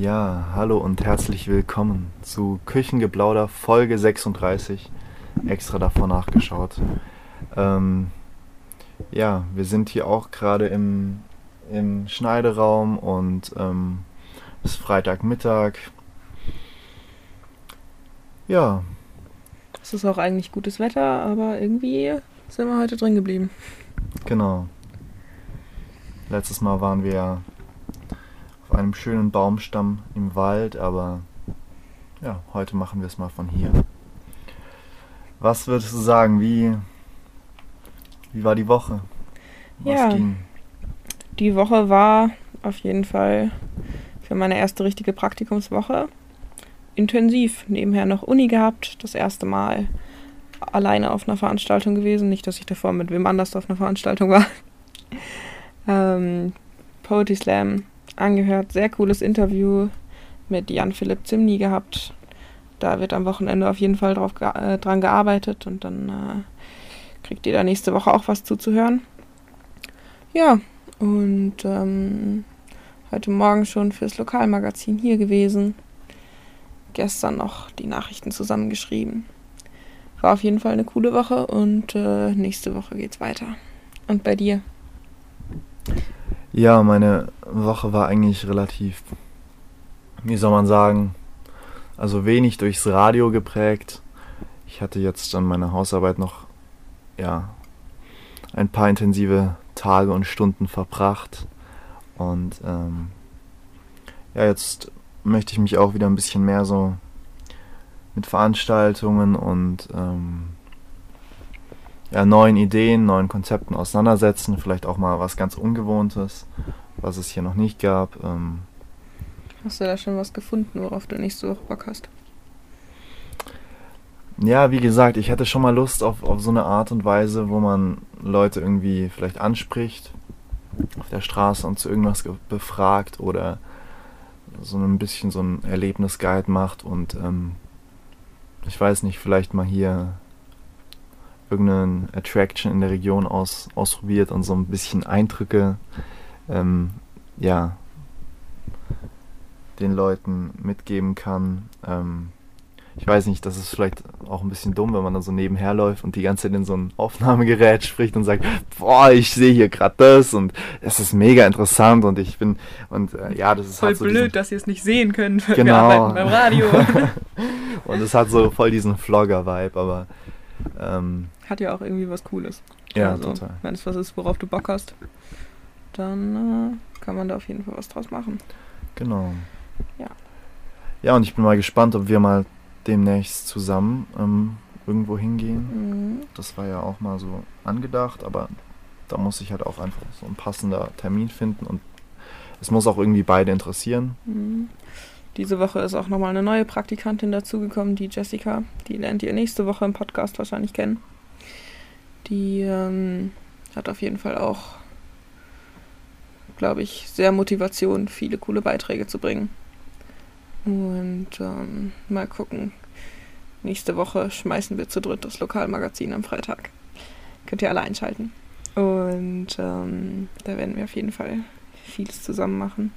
Ja, hallo und herzlich willkommen zu Küchengeplauder Folge 36. Extra davor nachgeschaut. Ähm, ja, wir sind hier auch gerade im, im Schneideraum und ähm, es ist Freitagmittag. Ja. Es ist auch eigentlich gutes Wetter, aber irgendwie sind wir heute drin geblieben. Genau. Letztes Mal waren wir auf einem schönen Baumstamm im Wald, aber ja, heute machen wir es mal von hier. Was würdest du sagen, wie, wie war die Woche? Was ja, ging? die Woche war auf jeden Fall für meine erste richtige Praktikumswoche intensiv. Nebenher noch Uni gehabt, das erste Mal alleine auf einer Veranstaltung gewesen. Nicht, dass ich davor mit wem anders auf einer Veranstaltung war. ähm, Poetry Slam angehört. Sehr cooles Interview mit Jan-Philipp Zimny gehabt. Da wird am Wochenende auf jeden Fall drauf, äh, dran gearbeitet und dann äh, kriegt ihr da nächste Woche auch was zuzuhören. Ja, und ähm, heute Morgen schon fürs Lokalmagazin hier gewesen. Gestern noch die Nachrichten zusammengeschrieben. War auf jeden Fall eine coole Woche und äh, nächste Woche geht's weiter. Und bei dir? Ja, meine Woche war eigentlich relativ, wie soll man sagen, also wenig durchs Radio geprägt. Ich hatte jetzt an meiner Hausarbeit noch, ja, ein paar intensive Tage und Stunden verbracht. Und ähm, ja, jetzt möchte ich mich auch wieder ein bisschen mehr so mit Veranstaltungen und ähm, ja, neuen Ideen, neuen Konzepten auseinandersetzen. Vielleicht auch mal was ganz Ungewohntes, was es hier noch nicht gab. Ähm hast du da schon was gefunden, worauf du nächste Woche Bock hast? Ja, wie gesagt, ich hätte schon mal Lust auf, auf so eine Art und Weise, wo man Leute irgendwie vielleicht anspricht auf der Straße und zu irgendwas befragt oder so ein bisschen so ein Erlebnisguide macht und ähm, ich weiß nicht, vielleicht mal hier irgendeine Attraction in der Region aus, ausprobiert und so ein bisschen Eindrücke, ähm, ja, den Leuten mitgeben kann. Ähm, ich weiß nicht, das ist vielleicht auch ein bisschen dumm, wenn man dann so nebenher läuft und die ganze Zeit in so ein Aufnahmegerät spricht und sagt, boah, ich sehe hier gerade das und es ist mega interessant und ich bin und äh, ja, das ist voll halt so blöd, diesen, dass ihr es nicht sehen könnt. Genau. Wir arbeiten beim Radio. und es hat so voll diesen Vlogger-Vibe, aber ähm, hat ja auch irgendwie was Cooles. Ja, also, total. Wenn es was ist, worauf du Bock hast, dann äh, kann man da auf jeden Fall was draus machen. Genau. Ja. Ja, und ich bin mal gespannt, ob wir mal demnächst zusammen ähm, irgendwo hingehen. Mhm. Das war ja auch mal so angedacht, aber da muss ich halt auch einfach so ein passender Termin finden und es muss auch irgendwie beide interessieren. Mhm. Diese Woche ist auch nochmal eine neue Praktikantin dazugekommen, die Jessica. Die lernt ihr nächste Woche im Podcast wahrscheinlich kennen. Die ähm, hat auf jeden Fall auch, glaube ich, sehr Motivation, viele coole Beiträge zu bringen. Und ähm, mal gucken. Nächste Woche schmeißen wir zu dritt das Lokalmagazin am Freitag. Könnt ihr alle einschalten. Und ähm, da werden wir auf jeden Fall vieles zusammen machen.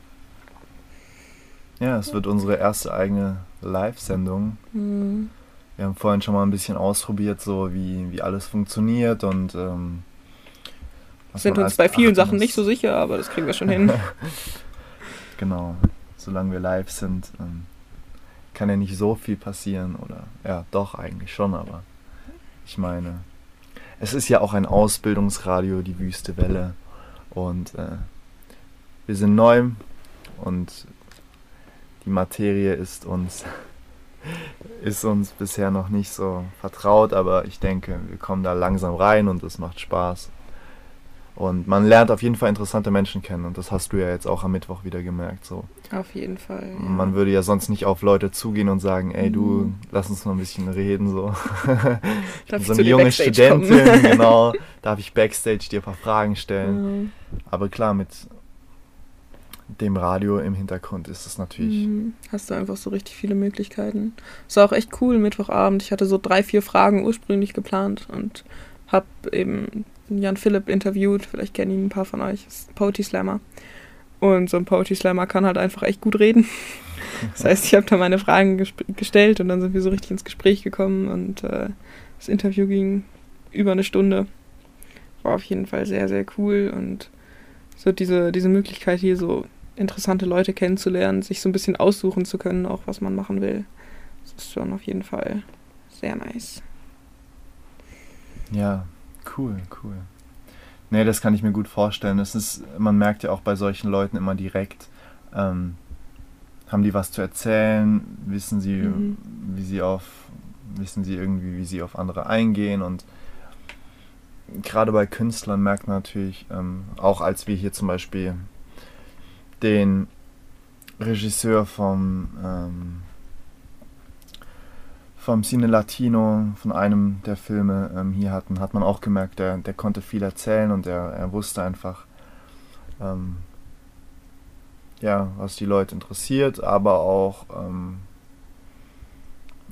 Ja, es wird unsere erste eigene Live-Sendung. Mhm. Wir haben vorhin schon mal ein bisschen ausprobiert, so wie, wie alles funktioniert und ähm, sind uns bei vielen Sachen nicht so sicher, aber das kriegen wir schon hin. genau, solange wir live sind, ähm, kann ja nicht so viel passieren oder ja, doch eigentlich schon, aber ich meine, es ist ja auch ein Ausbildungsradio, die Wüste Welle und äh, wir sind neu und die Materie ist uns, ist uns bisher noch nicht so vertraut, aber ich denke, wir kommen da langsam rein und es macht Spaß. Und man lernt auf jeden Fall interessante Menschen kennen und das hast du ja jetzt auch am Mittwoch wieder gemerkt. So. Auf jeden Fall. Ja. Man würde ja sonst nicht auf Leute zugehen und sagen, ey du, mhm. lass uns mal ein bisschen reden. So. ich so eine junge Studentin, genau. Darf ich Backstage dir ein paar Fragen stellen? Mhm. Aber klar, mit dem Radio im Hintergrund ist es natürlich. Mhm. Hast du einfach so richtig viele Möglichkeiten. Es war auch echt cool, Mittwochabend. Ich hatte so drei, vier Fragen ursprünglich geplant und habe eben Jan Philipp interviewt. Vielleicht kennen ihn ein paar von euch. Ist Poetry Slammer. Und so ein Poetry Slammer kann halt einfach echt gut reden. Das heißt, ich habe da meine Fragen gestellt und dann sind wir so richtig ins Gespräch gekommen und äh, das Interview ging über eine Stunde. War auf jeden Fall sehr, sehr cool und so diese, diese Möglichkeit hier so interessante Leute kennenzulernen, sich so ein bisschen aussuchen zu können, auch was man machen will. Das ist schon auf jeden Fall sehr nice. Ja, cool, cool. Nee, das kann ich mir gut vorstellen. Das ist, man merkt ja auch bei solchen Leuten immer direkt, ähm, haben die was zu erzählen, wissen sie, mhm. wie sie auf, wissen sie irgendwie, wie sie auf andere eingehen und gerade bei Künstlern merkt man natürlich, ähm, auch als wir hier zum Beispiel den Regisseur vom, ähm, vom Cine Latino, von einem der Filme ähm, hier hatten, hat man auch gemerkt, der, der konnte viel erzählen und er, er wusste einfach, ähm, ja, was die Leute interessiert, aber auch, ähm,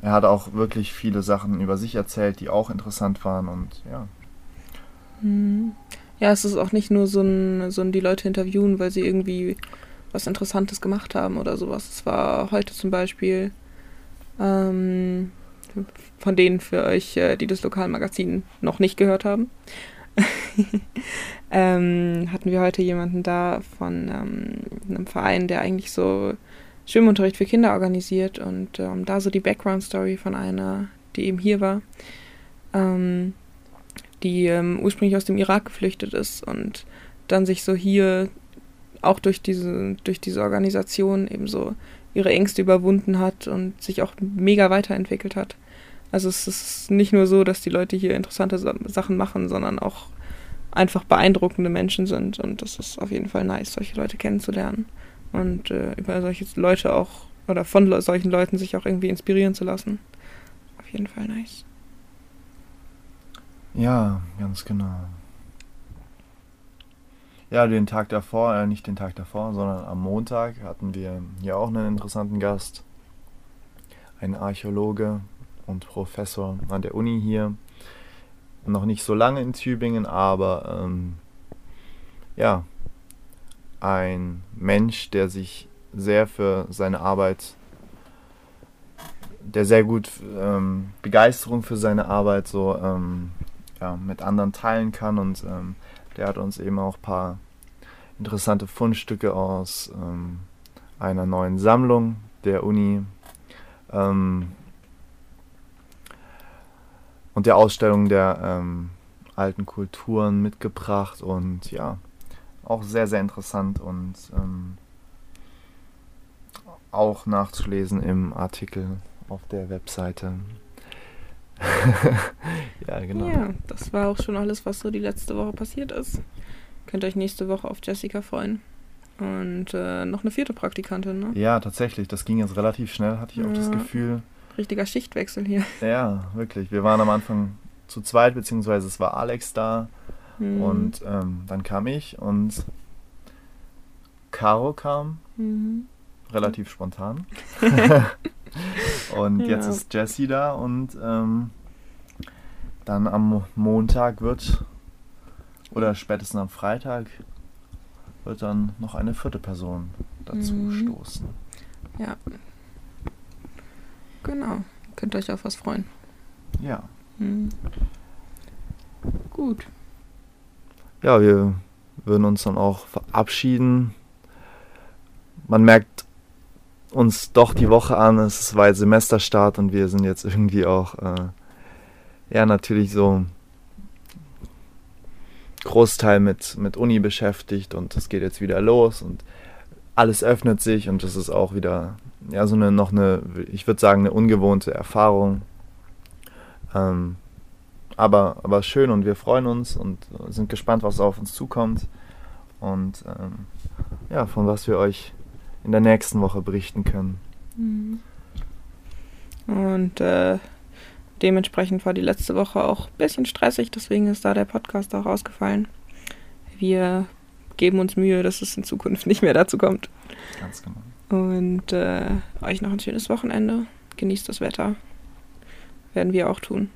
er hat auch wirklich viele Sachen über sich erzählt, die auch interessant waren und ja. Mhm. Ja, es ist auch nicht nur so ein, so ein die Leute interviewen, weil sie irgendwie was Interessantes gemacht haben oder sowas. Es war heute zum Beispiel ähm, von denen für euch, äh, die das Lokalmagazin noch nicht gehört haben, ähm, hatten wir heute jemanden da von ähm, einem Verein, der eigentlich so Schwimmunterricht für Kinder organisiert und ähm, da so die Background-Story von einer, die eben hier war, ähm, die ähm, ursprünglich aus dem Irak geflüchtet ist und dann sich so hier auch durch diese, durch diese Organisation eben so ihre Ängste überwunden hat und sich auch mega weiterentwickelt hat. Also es ist nicht nur so, dass die Leute hier interessante Sachen machen, sondern auch einfach beeindruckende Menschen sind. Und das ist auf jeden Fall nice, solche Leute kennenzulernen und äh, über solche Leute auch oder von solchen Leuten sich auch irgendwie inspirieren zu lassen. Auf jeden Fall nice. Ja, ganz genau. Ja, den Tag davor, äh, nicht den Tag davor, sondern am Montag hatten wir hier auch einen interessanten Gast. Ein Archäologe und Professor an der Uni hier. Noch nicht so lange in Tübingen, aber ähm, ja, ein Mensch, der sich sehr für seine Arbeit, der sehr gut ähm, Begeisterung für seine Arbeit so ähm, ja, mit anderen teilen kann und ähm, der hat uns eben auch ein paar interessante Fundstücke aus ähm, einer neuen Sammlung der Uni ähm, und der Ausstellung der ähm, alten Kulturen mitgebracht und ja, auch sehr, sehr interessant und ähm, auch nachzulesen im Artikel auf der Webseite. ja, genau. Ja, das war auch schon alles, was so die letzte Woche passiert ist. Könnt euch nächste Woche auf Jessica freuen. Und äh, noch eine vierte Praktikantin, ne? Ja, tatsächlich. Das ging jetzt relativ schnell, hatte ich ja. auch das Gefühl. Richtiger Schichtwechsel hier. Ja, wirklich. Wir waren am Anfang zu zweit, beziehungsweise es war Alex da. Mhm. Und ähm, dann kam ich und Caro kam. Mhm. Relativ spontan. und ja. jetzt ist Jessie da und ähm, dann am Montag wird, oder spätestens am Freitag, wird dann noch eine vierte Person dazu mhm. stoßen. Ja. Genau. Könnt ihr euch auf was freuen. Ja. Mhm. Gut. Ja, wir würden uns dann auch verabschieden. Man merkt uns doch die Woche an, es war Semesterstart und wir sind jetzt irgendwie auch, äh, ja, natürlich so Großteil mit, mit Uni beschäftigt und es geht jetzt wieder los und alles öffnet sich und das ist auch wieder, ja, so eine, noch eine, ich würde sagen, eine ungewohnte Erfahrung. Ähm, aber, aber schön und wir freuen uns und sind gespannt, was auf uns zukommt und ähm, ja, von was wir euch in der nächsten Woche berichten können. Mhm. Und äh, dementsprechend war die letzte Woche auch ein bisschen stressig, deswegen ist da der Podcast auch ausgefallen. Wir geben uns Mühe, dass es in Zukunft nicht mehr dazu kommt. Ganz genau. Und äh, euch noch ein schönes Wochenende. Genießt das Wetter. Werden wir auch tun.